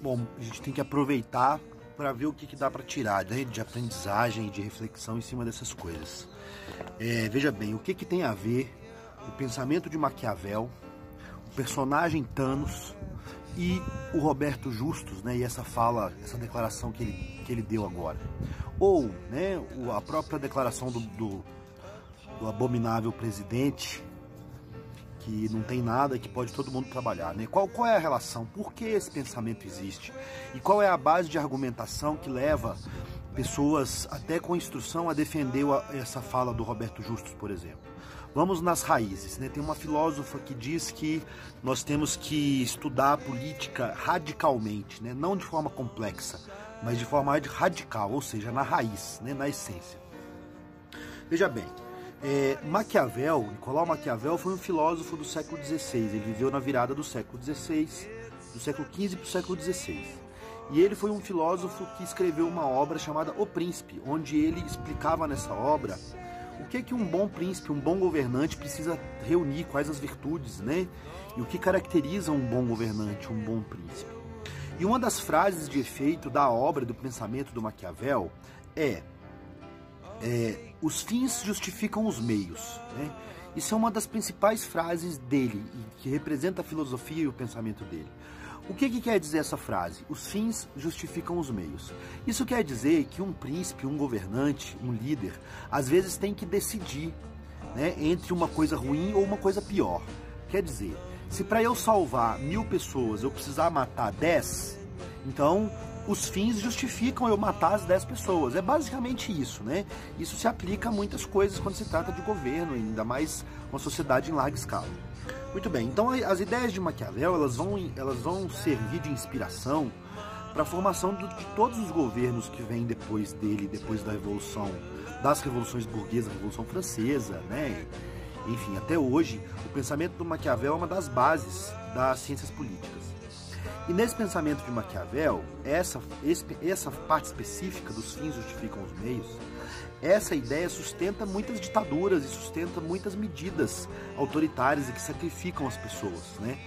bom, a gente tem que aproveitar para ver o que, que dá para tirar né, de aprendizagem de reflexão em cima dessas coisas. É, veja bem, o que, que tem a ver o pensamento de Maquiavel, o personagem Thanos e o Roberto Justus, né, e essa fala, essa declaração que ele, que ele deu agora. Ou né, a própria declaração do, do, do abominável presidente que não tem nada, que pode todo mundo trabalhar. Né? Qual, qual é a relação? Por que esse pensamento existe? E qual é a base de argumentação que leva pessoas, até com instrução, a defender essa fala do Roberto Justus, por exemplo? Vamos nas raízes. Né? Tem uma filósofa que diz que nós temos que estudar a política radicalmente, né? não de forma complexa, mas de forma radical, ou seja, na raiz, né? na essência. Veja bem, é, Maquiavel, Nicolau Maquiavel foi um filósofo do século XVI. Ele viveu na virada do século XVI, do século XV para o século XVI. E ele foi um filósofo que escreveu uma obra chamada O Príncipe, onde ele explicava nessa obra o que que um bom príncipe, um bom governante precisa reunir, quais as virtudes, né? E o que caracteriza um bom governante, um bom príncipe. E uma das frases de efeito da obra do pensamento do Maquiavel é, é os fins justificam os meios. Né? Isso é uma das principais frases dele, que representa a filosofia e o pensamento dele. O que, que, quer dizer essa frase? Os fins justificam os meios. Isso quer dizer que um príncipe, um governante, um líder, às vezes tem que decidir né, entre uma coisa ruim ou uma coisa pior. Quer dizer, se para eu salvar mil pessoas eu precisar matar dez, então os fins justificam eu matar as 10 pessoas. É basicamente isso, né? Isso se aplica a muitas coisas quando se trata de governo, ainda mais uma sociedade em larga escala. Muito bem, então as ideias de Maquiavel elas vão, elas vão servir de inspiração para a formação de todos os governos que vêm depois dele, depois da Revolução, das revoluções burguesas, Revolução Francesa, né? Enfim, até hoje, o pensamento do Maquiavel é uma das bases das ciências políticas. E nesse pensamento de Maquiavel, essa, essa parte específica dos fins justificam os meios, essa ideia sustenta muitas ditaduras e sustenta muitas medidas autoritárias e que sacrificam as pessoas, né?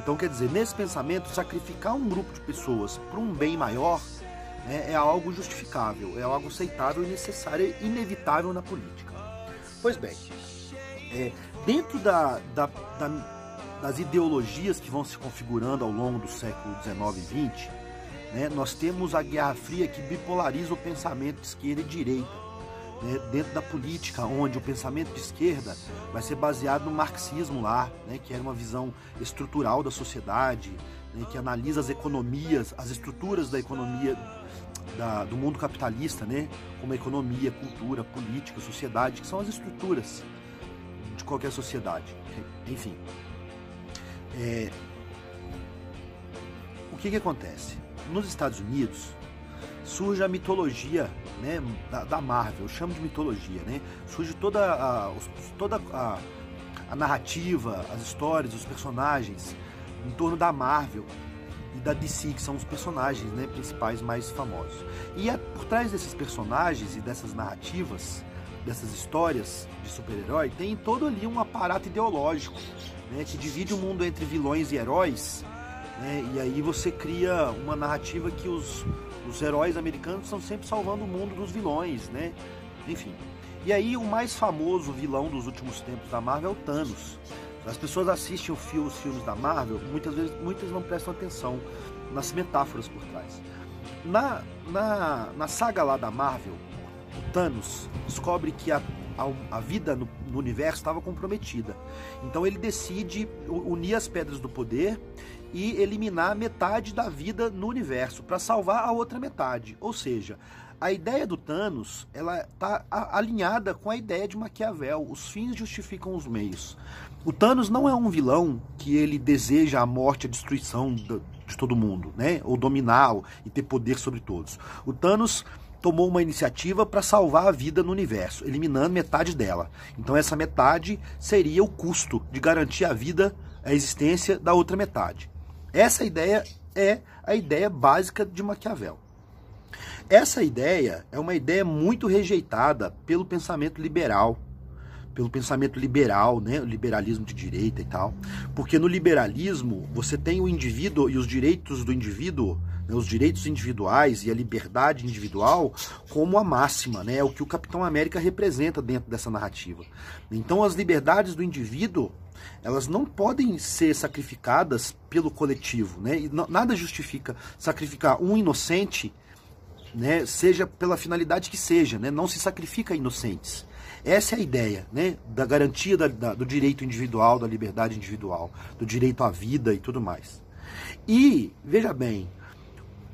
Então, quer dizer, nesse pensamento, sacrificar um grupo de pessoas para um bem maior né, é algo justificável, é algo aceitável e necessário, inevitável na política. Pois bem, é, dentro da, da, da das ideologias que vão se configurando ao longo do século XIX e XX, né, nós temos a Guerra Fria que bipolariza o pensamento de esquerda e direita. Né, dentro da política, onde o pensamento de esquerda vai ser baseado no marxismo lá, né, que era uma visão estrutural da sociedade, né, que analisa as economias, as estruturas da economia da, do mundo capitalista, né, como economia, cultura, política, sociedade, que são as estruturas de qualquer sociedade. Enfim, é, o que, que acontece? Nos Estados Unidos surge a mitologia né, da, da Marvel, eu chamo de mitologia, né? Surge toda a, toda a, a narrativa, as histórias, os personagens em torno da Marvel e da DC, que são os personagens né, principais mais famosos. E é, por trás desses personagens e dessas narrativas, dessas histórias de super-herói, tem todo ali um aparato ideológico né, que divide o mundo entre vilões e heróis, né, e aí você cria uma narrativa que os, os heróis americanos estão sempre salvando o mundo dos vilões, né? Enfim. E aí o mais famoso vilão dos últimos tempos da Marvel é o Thanos. As pessoas assistem os filmes da Marvel, muitas vezes muitas não prestam atenção nas metáforas por trás. Na, na, na saga lá da Marvel, o Thanos descobre que a a, a vida no, no universo estava comprometida. Então ele decide unir as pedras do poder e eliminar metade da vida no universo para salvar a outra metade. Ou seja, a ideia do Thanos ela está alinhada com a ideia de Maquiavel. Os fins justificam os meios. O Thanos não é um vilão que ele deseja a morte, a destruição de todo mundo, né? Ou dominar e ter poder sobre todos. O Thanos tomou uma iniciativa para salvar a vida no universo, eliminando metade dela. Então essa metade seria o custo de garantir a vida, a existência da outra metade. Essa ideia é a ideia básica de Maquiavel. Essa ideia é uma ideia muito rejeitada pelo pensamento liberal, pelo pensamento liberal, né, liberalismo de direita e tal. Porque no liberalismo você tem o indivíduo e os direitos do indivíduo, né, os direitos individuais e a liberdade individual como a máxima, né, é o que o Capitão América representa dentro dessa narrativa. Então as liberdades do indivíduo elas não podem ser sacrificadas pelo coletivo, né? E nada justifica sacrificar um inocente, né? Seja pela finalidade que seja, né? Não se sacrifica inocentes. Essa é a ideia, né? Da garantia da, da, do direito individual, da liberdade individual, do direito à vida e tudo mais. E veja bem,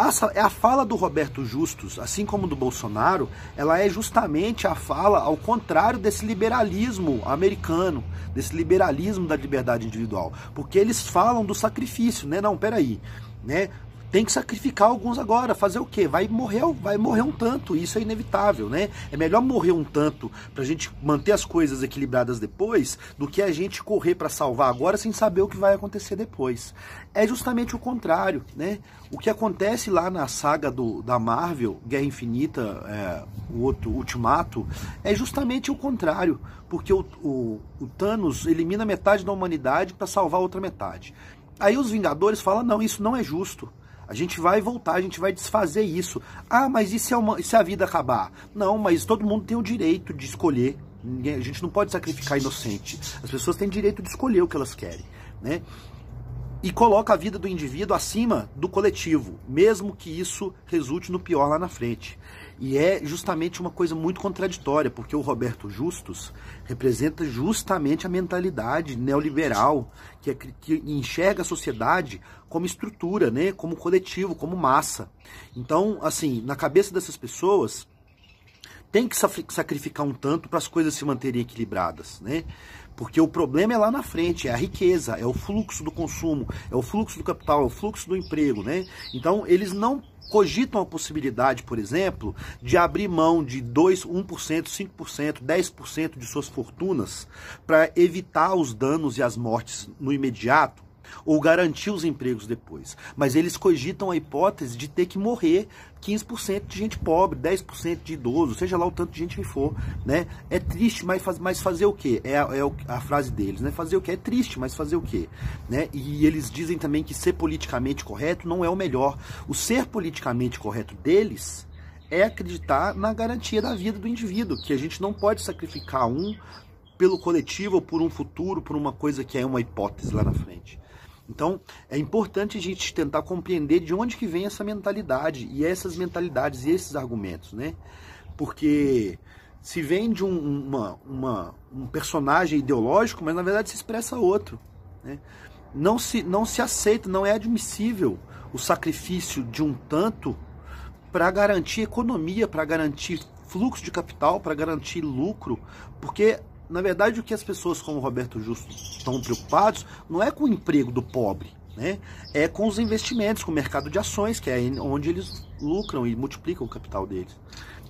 a, a fala do Roberto Justus, assim como do Bolsonaro, ela é justamente a fala ao contrário desse liberalismo americano, desse liberalismo da liberdade individual, porque eles falam do sacrifício, né? Não, peraí, né? Tem que sacrificar alguns agora. Fazer o quê? Vai morrer, vai morrer um tanto, isso é inevitável, né? É melhor morrer um tanto pra gente manter as coisas equilibradas depois do que a gente correr para salvar agora sem saber o que vai acontecer depois. É justamente o contrário, né? O que acontece lá na saga do, da Marvel, Guerra Infinita, é, o outro Ultimato, é justamente o contrário, porque o, o, o Thanos elimina metade da humanidade para salvar a outra metade. Aí os Vingadores falam: não, isso não é justo. A gente vai voltar, a gente vai desfazer isso. Ah, mas e se, é uma, e se a vida acabar? Não, mas todo mundo tem o direito de escolher. A gente não pode sacrificar inocente. As pessoas têm direito de escolher o que elas querem, né? E coloca a vida do indivíduo acima do coletivo, mesmo que isso resulte no pior lá na frente. E é justamente uma coisa muito contraditória, porque o Roberto Justus representa justamente a mentalidade neoliberal, que, é, que enxerga a sociedade como estrutura, né, como coletivo, como massa. Então, assim, na cabeça dessas pessoas, tem que sacrificar um tanto para as coisas se manterem equilibradas, né? Porque o problema é lá na frente, é a riqueza, é o fluxo do consumo, é o fluxo do capital, é o fluxo do emprego, né? Então, eles não cogitam a possibilidade, por exemplo, de abrir mão de 2, 1%, 5%, 10% de suas fortunas para evitar os danos e as mortes no imediato ou garantir os empregos depois. Mas eles cogitam a hipótese de ter que morrer 15% de gente pobre, 10% de idoso, seja lá o tanto de gente que for, né? É triste, mas, faz, mas fazer o quê? É, a, é a frase deles, né? Fazer o quê? É triste, mas fazer o quê? Né? E eles dizem também que ser politicamente correto não é o melhor. O ser politicamente correto deles é acreditar na garantia da vida do indivíduo, que a gente não pode sacrificar um pelo coletivo ou por um futuro, por uma coisa que é uma hipótese lá na frente. Então, é importante a gente tentar compreender de onde que vem essa mentalidade e essas mentalidades e esses argumentos, né? Porque se vem de um, uma, uma, um personagem ideológico, mas na verdade se expressa outro, né? Não se, não se aceita, não é admissível o sacrifício de um tanto para garantir economia, para garantir fluxo de capital, para garantir lucro, porque na verdade, o que as pessoas como Roberto Justo estão preocupados não é com o emprego do pobre, né? É com os investimentos, com o mercado de ações, que é onde eles lucram e multiplicam o capital deles.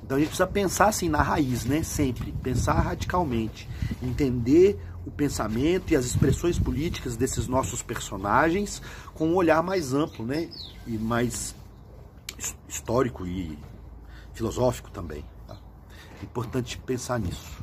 Então a gente precisa pensar assim na raiz, né? Sempre pensar radicalmente, entender o pensamento e as expressões políticas desses nossos personagens com um olhar mais amplo, né? E mais histórico e filosófico também. Tá? É importante pensar nisso.